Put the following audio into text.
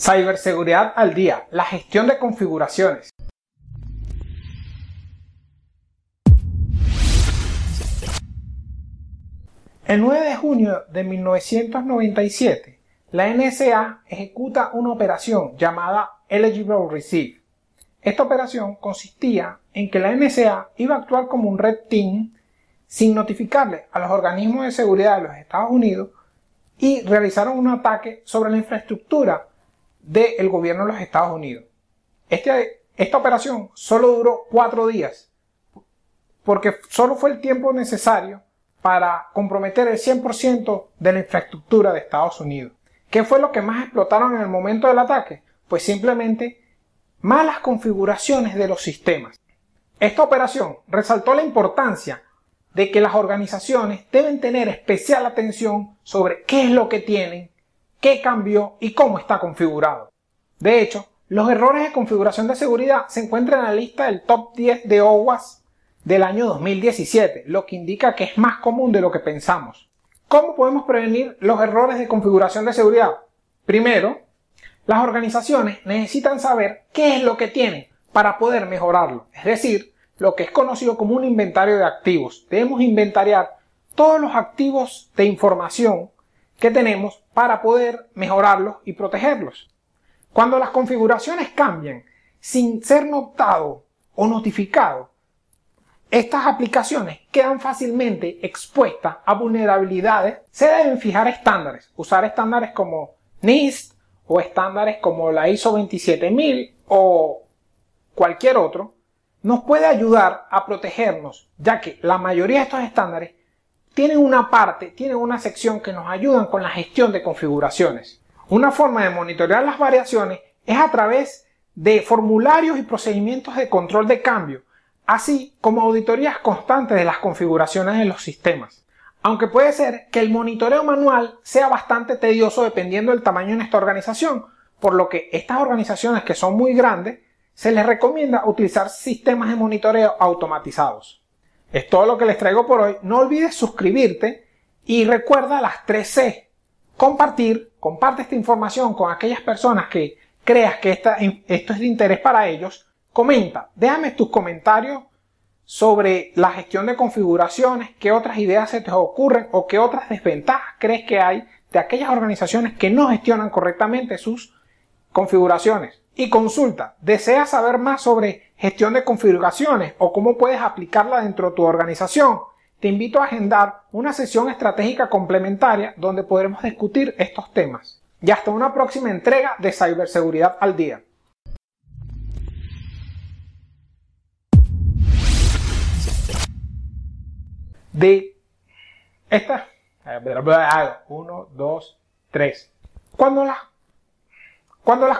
Ciberseguridad al día, la gestión de configuraciones. El 9 de junio de 1997, la NSA ejecuta una operación llamada Eligible Receive. Esta operación consistía en que la NSA iba a actuar como un red team sin notificarle a los organismos de seguridad de los Estados Unidos y realizaron un ataque sobre la infraestructura del gobierno de los Estados Unidos. Este, esta operación solo duró cuatro días porque solo fue el tiempo necesario para comprometer el 100% de la infraestructura de Estados Unidos. ¿Qué fue lo que más explotaron en el momento del ataque? Pues simplemente malas configuraciones de los sistemas. Esta operación resaltó la importancia de que las organizaciones deben tener especial atención sobre qué es lo que tienen, qué cambió y cómo está configurado. De hecho, los errores de configuración de seguridad se encuentran en la lista del top 10 de OWASP del año 2017, lo que indica que es más común de lo que pensamos. ¿Cómo podemos prevenir los errores de configuración de seguridad? Primero, las organizaciones necesitan saber qué es lo que tienen para poder mejorarlo, es decir, lo que es conocido como un inventario de activos. Debemos inventariar todos los activos de información que tenemos para poder mejorarlos y protegerlos. Cuando las configuraciones cambian sin ser notado o notificado, estas aplicaciones quedan fácilmente expuestas a vulnerabilidades. Se deben fijar estándares, usar estándares como NIST o estándares como la ISO 27000 o cualquier otro, nos puede ayudar a protegernos, ya que la mayoría de estos estándares tienen una parte, tienen una sección que nos ayudan con la gestión de configuraciones. Una forma de monitorear las variaciones es a través de formularios y procedimientos de control de cambio así como auditorías constantes de las configuraciones de los sistemas. Aunque puede ser que el monitoreo manual sea bastante tedioso dependiendo del tamaño de nuestra organización, por lo que estas organizaciones que son muy grandes se les recomienda utilizar sistemas de monitoreo automatizados. Es todo lo que les traigo por hoy. No olvides suscribirte y recuerda las 3C. Compartir, comparte esta información con aquellas personas que creas que esto es de interés para ellos Comenta, déjame tus comentarios sobre la gestión de configuraciones, qué otras ideas se te ocurren o qué otras desventajas crees que hay de aquellas organizaciones que no gestionan correctamente sus configuraciones. Y consulta, ¿deseas saber más sobre gestión de configuraciones o cómo puedes aplicarla dentro de tu organización? Te invito a agendar una sesión estratégica complementaria donde podremos discutir estos temas. Y hasta una próxima entrega de Ciberseguridad al Día. de esta. Uno, dos, tres. Cuando las, cuando las